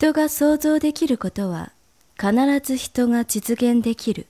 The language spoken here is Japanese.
人が想像できることは必ず人が実現できる。